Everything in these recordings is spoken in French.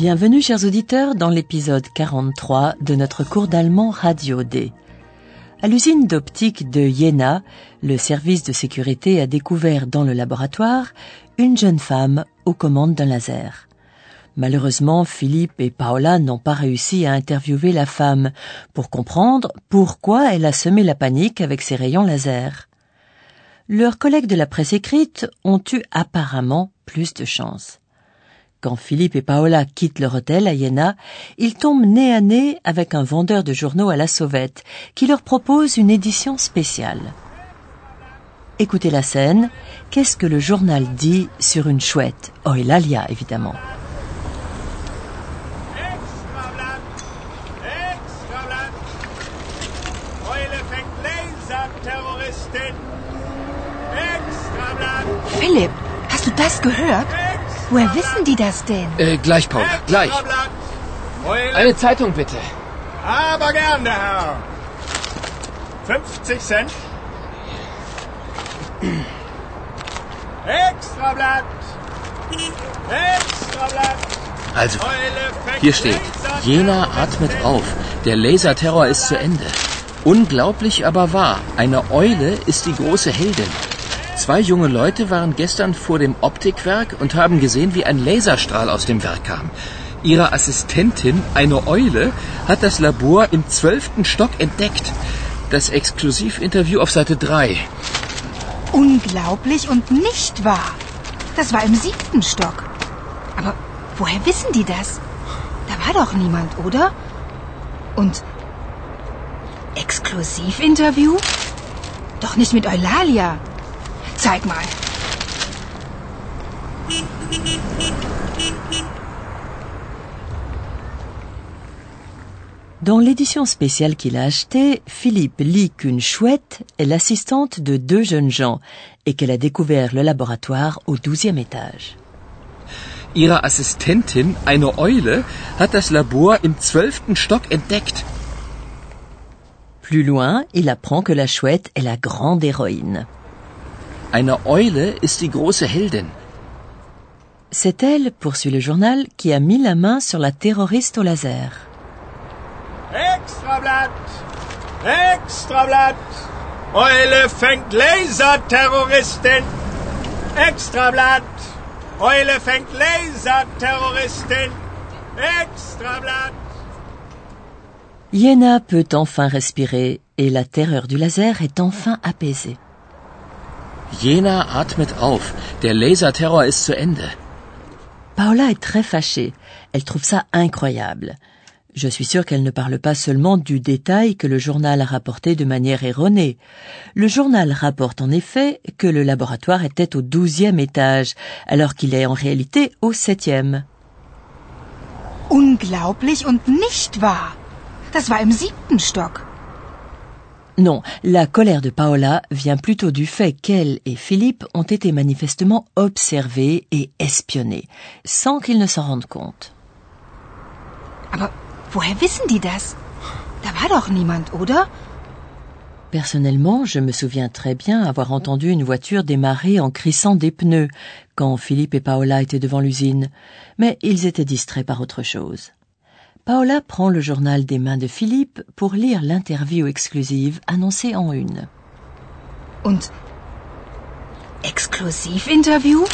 Bienvenue chers auditeurs dans l'épisode 43 de notre cours d'allemand Radio D. À l'usine d'optique de Jena, le service de sécurité a découvert dans le laboratoire une jeune femme aux commandes d'un laser. Malheureusement, Philippe et Paola n'ont pas réussi à interviewer la femme pour comprendre pourquoi elle a semé la panique avec ses rayons laser. Leurs collègues de la presse écrite ont eu apparemment plus de chance. Quand Philippe et Paola quittent leur hôtel à Iéna, ils tombent nez à nez avec un vendeur de journaux à la sauvette qui leur propose une édition spéciale. Écoutez la scène. Qu'est-ce que le journal dit sur une chouette? Oh, et Lalia, évidemment. Extrablatt! Extrablatt! Eule fängt Laserterroristin! Extrablatt! Philipp, hast du das gehört? Woher wissen die das denn? Äh, gleich, Paul, gleich. Eine Zeitung bitte. Aber gern, der Herr. 50 Cent. Extrablatt! Extrablatt! Also, hier steht. Jena atmet auf. Der Laserterror ist zu Ende. Unglaublich aber wahr. Eine Eule ist die große Heldin. Zwei junge Leute waren gestern vor dem Optikwerk und haben gesehen, wie ein Laserstrahl aus dem Werk kam. Ihre Assistentin, eine Eule, hat das Labor im zwölften Stock entdeckt. Das Exklusivinterview auf Seite 3. Unglaublich und nicht wahr. Das war im siebten Stock. Aber woher wissen die das? Da war doch niemand, oder? Und Exklusivinterview? Doch nicht mit Eulalia. Zeig mal. Dans l'édition spéciale qu'il a achetée, Philippe lit qu'une chouette est l'assistante de deux jeunes gens et qu'elle a découvert le laboratoire au douzième étage. Ihre Assistentin, eine Eule, hat das Labor im zwölften Stock entdeckt. Plus loin, il apprend que la chouette est la grande héroïne. Eine Eule ist die große Heldin. C'est elle, poursuit le journal, qui a mis la main sur la terroriste au laser. Extrablatt! Extrablatt! Eule fängt Laserterroristin! Extrablatt! Eule fängt Laserterroristin! Extrablatt! Iena peut enfin respirer et la terreur du laser est enfin apaisée. Jena atmet auf. Der Laserterror ist zu Ende. Paola est très fâchée. Elle trouve ça incroyable. Je suis sûre qu'elle ne parle pas seulement du détail que le journal a rapporté de manière erronée. Le journal rapporte en effet que le laboratoire était au douzième étage, alors qu'il est en réalité au septième. Unglaublich und nicht wahr. Das war im siebten Stock. Non, la colère de Paola vient plutôt du fait qu'elle et Philippe ont été manifestement observés et espionnés, sans qu'ils ne s'en rendent compte. Aber woher wissen die das? Da war doch niemand, oder? Personnellement, je me souviens très bien avoir entendu une voiture démarrer en crissant des pneus quand Philippe et Paola étaient devant l'usine, mais ils étaient distraits par autre chose. Paola prend le journal des mains de Philippe pour lire l'interview exclusive annoncée en une. Und Exklusivinterview?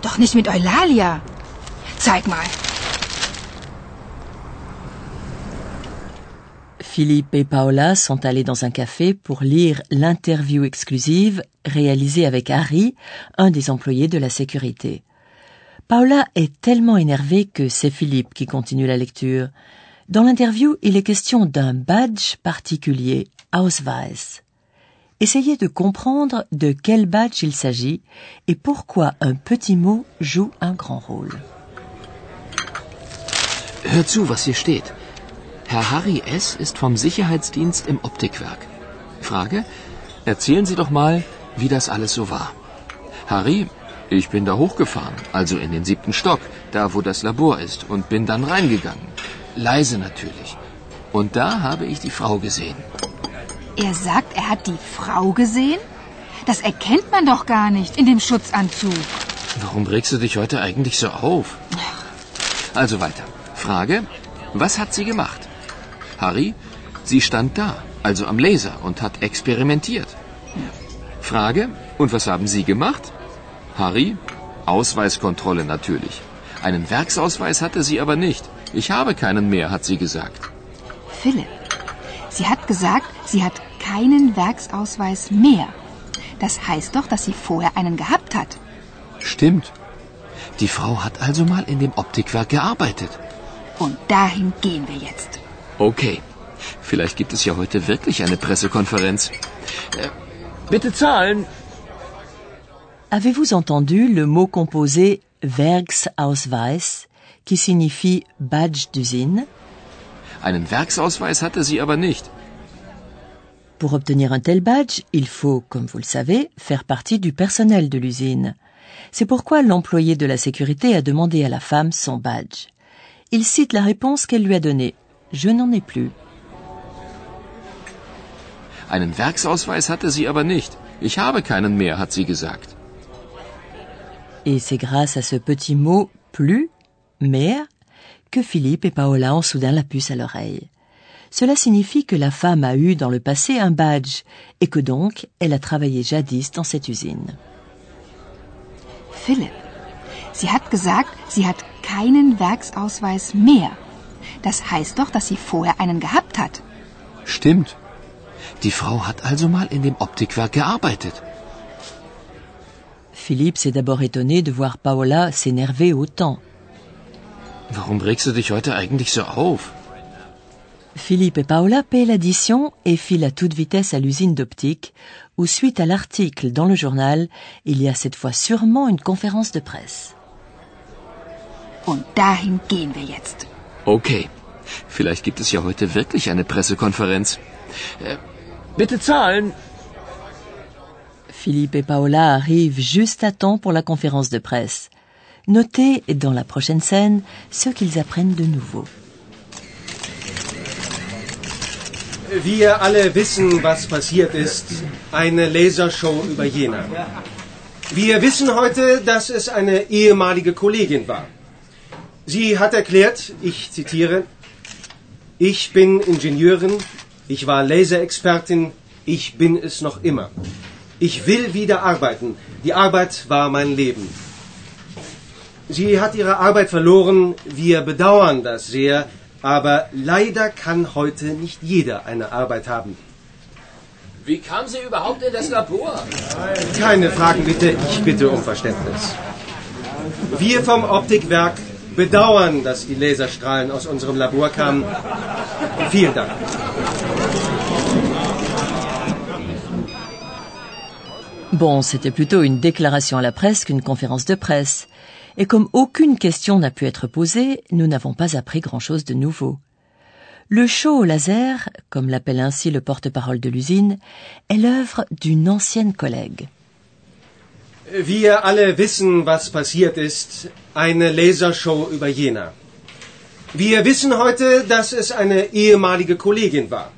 Doch nicht mit Eulalia. Zeig mal. Philippe et Paola sont allés dans un café pour lire l'interview exclusive réalisée avec Harry, un des employés de la sécurité. Paola est tellement énervée que c'est Philippe qui continue la lecture. Dans l'interview, il est question d'un badge particulier, Ausweis. Essayez de comprendre de quel badge il s'agit et pourquoi un petit mot joue un grand rôle. Hör zu, was hier steht. Herr Harry S. ist vom Sicherheitsdienst im Optikwerk. Frage, erzählen Sie doch mal, wie das alles so war. Harry, ich bin da hochgefahren, also in den siebten Stock, da wo das Labor ist, und bin dann reingegangen. Leise natürlich. Und da habe ich die Frau gesehen. Er sagt, er hat die Frau gesehen? Das erkennt man doch gar nicht in dem Schutzanzug. Warum regst du dich heute eigentlich so auf? Also weiter. Frage, was hat sie gemacht? Harry, sie stand da, also am Laser, und hat experimentiert. Frage, und was haben Sie gemacht? Harry, Ausweiskontrolle natürlich. Einen Werksausweis hatte sie aber nicht. Ich habe keinen mehr, hat sie gesagt. Philipp, sie hat gesagt, sie hat keinen Werksausweis mehr. Das heißt doch, dass sie vorher einen gehabt hat. Stimmt. Die Frau hat also mal in dem Optikwerk gearbeitet. Und dahin gehen wir jetzt. Okay. Vielleicht gibt es ja heute wirklich eine Pressekonferenz. Äh, bitte zahlen. Avez-vous entendu le mot composé Werksausweis qui signifie badge d'usine? Einen Werksausweis hatte sie aber nicht. Pour obtenir un tel badge, il faut, comme vous le savez, faire partie du personnel de l'usine. C'est pourquoi l'employé de la sécurité a demandé à la femme son badge. Il cite la réponse qu'elle lui a donnée. Je n'en ai plus. Einen Werksausweis hatte sie aber nicht. Ich habe keinen mehr, hat sie gesagt. Et c'est grâce à ce petit mot plus, mehr, que Philippe et Paola ont soudain la puce à l'oreille. Cela signifie que la femme a eu dans le passé un badge et que donc elle a travaillé jadis dans cette usine. Philipp, sie hat gesagt, sie hat keinen Werksausweis mehr. Das heißt doch, dass sie vorher einen gehabt hat. Stimmt. Die Frau hat also mal in dem Optikwerk gearbeitet. Philippe s'est d'abord étonné de voir Paola s'énerver autant. Warum regst du dich heute eigentlich so auf? Philippe et Paola paient l'addition et filent à toute vitesse à l'usine d'optique, où suite à l'article dans le journal, il y a cette fois sûrement une conférence de presse. Und dahin gehen wir jetzt. Okay. Vielleicht gibt es ja heute wirklich eine Pressekonferenz. Äh, bitte zahlen. Philippe et Paola arrivent juste à temps pour la conférence de presse. Notez dans la prochaine scène ce qu'ils apprennent de nouveau. Wir alle wissen, was passiert ist. Eine Lasershow über Jena. Wir wissen heute, dass es eine ehemalige Kollegin war. Sie hat erklärt, ich zitiere, ich bin Ingenieurin, ich war Laserexpertin, ich bin es noch immer. Ich will wieder arbeiten. Die Arbeit war mein Leben. Sie hat ihre Arbeit verloren. Wir bedauern das sehr. Aber leider kann heute nicht jeder eine Arbeit haben. Wie kam sie überhaupt in das Labor? Keine Fragen bitte, ich bitte um Verständnis. Wir vom Optikwerk bedauern, dass die Laserstrahlen aus unserem Labor kamen. Vielen Dank. Bon, c'était plutôt une déclaration à la presse qu'une conférence de presse. Et comme aucune question n'a pu être posée, nous n'avons pas appris grand-chose de nouveau. Le show au laser, comme l'appelle ainsi le porte-parole de l'usine, est l'œuvre d'une ancienne collègue. Wir alle wissen, was passiert ist. Eine Lasershow über Jena. Wir wissen heute, dass es eine ehemalige Kollegin war.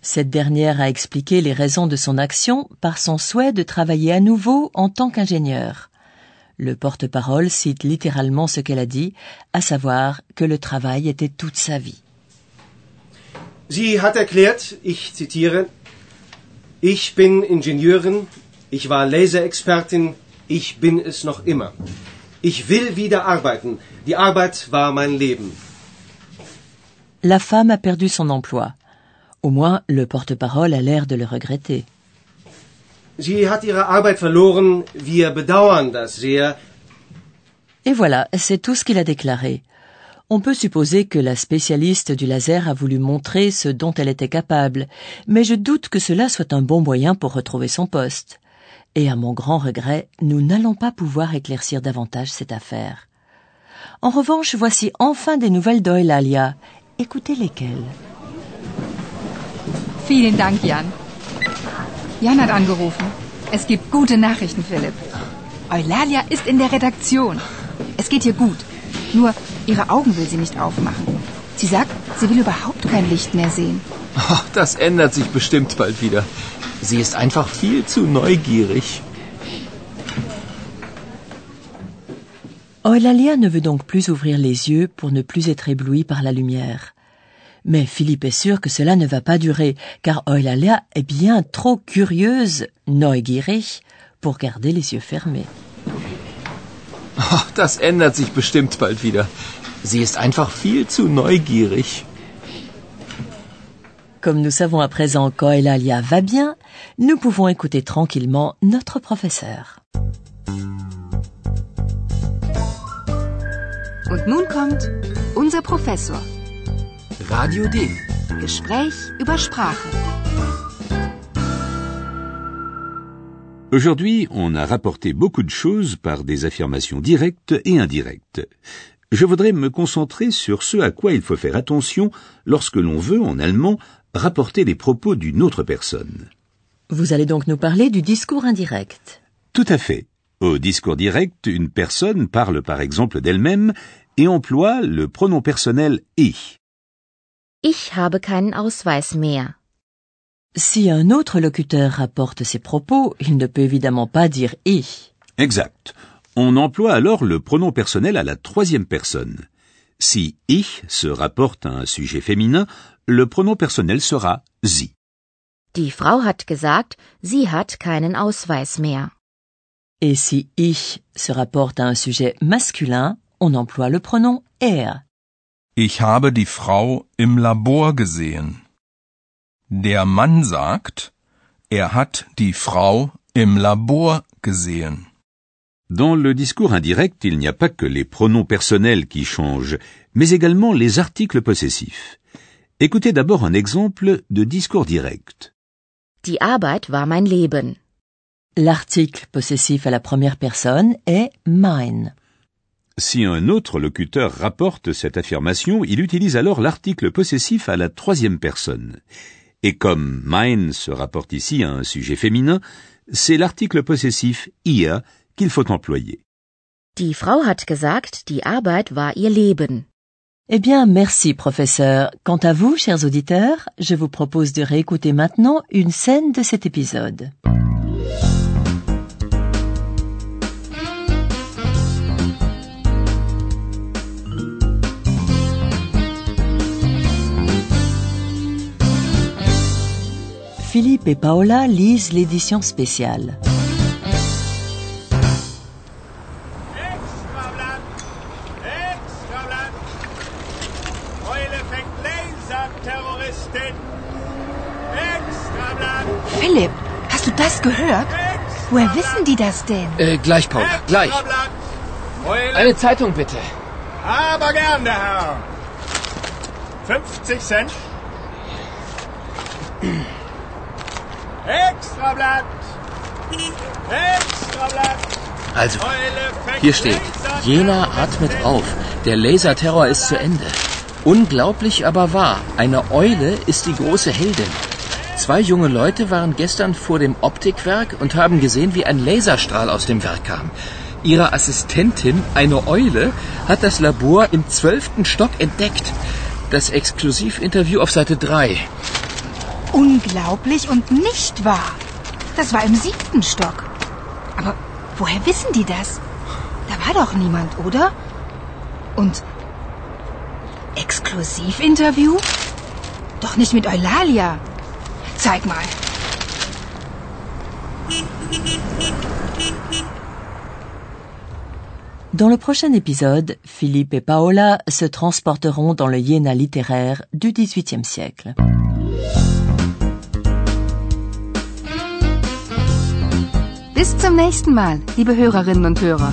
Cette dernière a expliqué les raisons de son action par son souhait de travailler à nouveau en tant qu'ingénieur. Le porte-parole cite littéralement ce qu'elle a dit, à savoir que le travail était toute sa vie. Sie hat erklärt, ich zitiere, ich bin Ingenieurin, ich war Laserexpertin, ich bin es noch immer. Ich will wieder arbeiten. Die Arbeit war mein Leben. La femme a perdu son emploi. Au moins, le porte-parole a l'air de le regretter. Sie hat ihre Arbeit verloren. Wir bedauern das sehr. Et voilà, c'est tout ce qu'il a déclaré. On peut supposer que la spécialiste du laser a voulu montrer ce dont elle était capable, mais je doute que cela soit un bon moyen pour retrouver son poste. Et à mon grand regret, nous n'allons pas pouvoir éclaircir davantage cette affaire. En revanche, voici enfin des nouvelles d'Oelalia, Écoutez lesquels. Vielen Dank, Jan. Jan hat angerufen. Es gibt gute Nachrichten, Philipp. Eulalia ist in der Redaktion. Es geht ihr gut. Nur ihre Augen will sie nicht aufmachen. Sie sagt, sie will überhaupt kein Licht mehr sehen. Ach, das ändert sich bestimmt bald wieder. Sie ist einfach viel zu neugierig. Eulalia ne veut donc plus ouvrir les yeux pour ne plus être éblouie par la lumière. Mais Philippe est sûr que cela ne va pas durer, car Eulalia est bien trop curieuse, neugierig, pour garder les yeux fermés. Ach, das ändert sich bestimmt bald wieder. Sie ist einfach viel zu neugierig. Comme nous savons à présent qu'Eulalia va bien, nous pouvons écouter tranquillement notre professeur. Und nun kommt unser Professor. Radio D. Gespräch über Sprache. Aujourd'hui, on a rapporté beaucoup de choses par des affirmations directes et indirectes. Je voudrais me concentrer sur ce à quoi il faut faire attention lorsque l'on veut, en allemand, rapporter les propos d'une autre personne. Vous allez donc nous parler du discours indirect. Tout à fait. Au discours direct, une personne parle par exemple d'elle-même et emploie le pronom personnel ich. Ich habe keinen Ausweis mehr. Si un autre locuteur rapporte ses propos, il ne peut évidemment pas dire ich. Exact. On emploie alors le pronom personnel à la troisième personne. Si ich se rapporte à un sujet féminin, le pronom personnel sera sie. Die Frau hat gesagt, sie hat keinen Ausweis mehr. Et si ich se rapporte à un sujet masculin, on emploie le pronom er. Ich habe die Frau im Labor gesehen. Der Mann sagt, er hat die Frau im Labor gesehen. Dans le discours indirect, il n'y a pas que les pronoms personnels qui changent, mais également les articles possessifs. Écoutez d'abord un exemple de discours direct. Die Arbeit war mein Leben. L'article possessif à la première personne est mein. Si un autre locuteur rapporte cette affirmation, il utilise alors l'article possessif à la troisième personne. Et comme mein se rapporte ici à un sujet féminin, c'est l'article possessif ihr qu'il faut employer. Die Frau hat gesagt, die Arbeit war ihr Leben. Eh bien, merci, professeur. Quant à vous, chers auditeurs, je vous propose de réécouter maintenant une scène de cet épisode. Philippe et Paola lisent l'édition spéciale. Extrablatt! Extrablatt! Eule fängt Laserterroristin! Extrablatt! Philipp, hast du das gehört? Woher wissen die das denn? Äh, gleich, Paula, gleich. Extrablatt! Eule... Eine Zeitung bitte. Aber gern, der Herr. 50 Cent. Extrablatt! Extrablatt! Also, hier steht. Jena atmet auf. Der Laserterror ist zu Ende. Unglaublich aber wahr. Eine Eule ist die große Heldin. Zwei junge Leute waren gestern vor dem Optikwerk und haben gesehen, wie ein Laserstrahl aus dem Werk kam. Ihre Assistentin, eine Eule, hat das Labor im zwölften Stock entdeckt. Das Exklusivinterview auf Seite 3. Unglaublich und nicht wahr. Das war im siebten Stock. Aber woher wissen die das? Da war doch niemand, oder? Und Exklusivinterview? Doch nicht mit Eulalia. Zeig mal. Dans le prochain épisode, Philippe et Paola se transporteront dans le Jena littéraire du XVIIIe siècle. Bis zum nächsten Mal, liebe Hörerinnen und Hörer.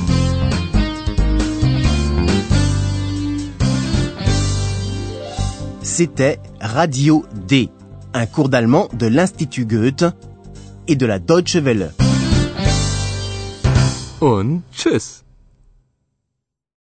C'était Radio D, un cours d'allemand de l'Institut Goethe et de la Deutsche Welle. Und tschüss.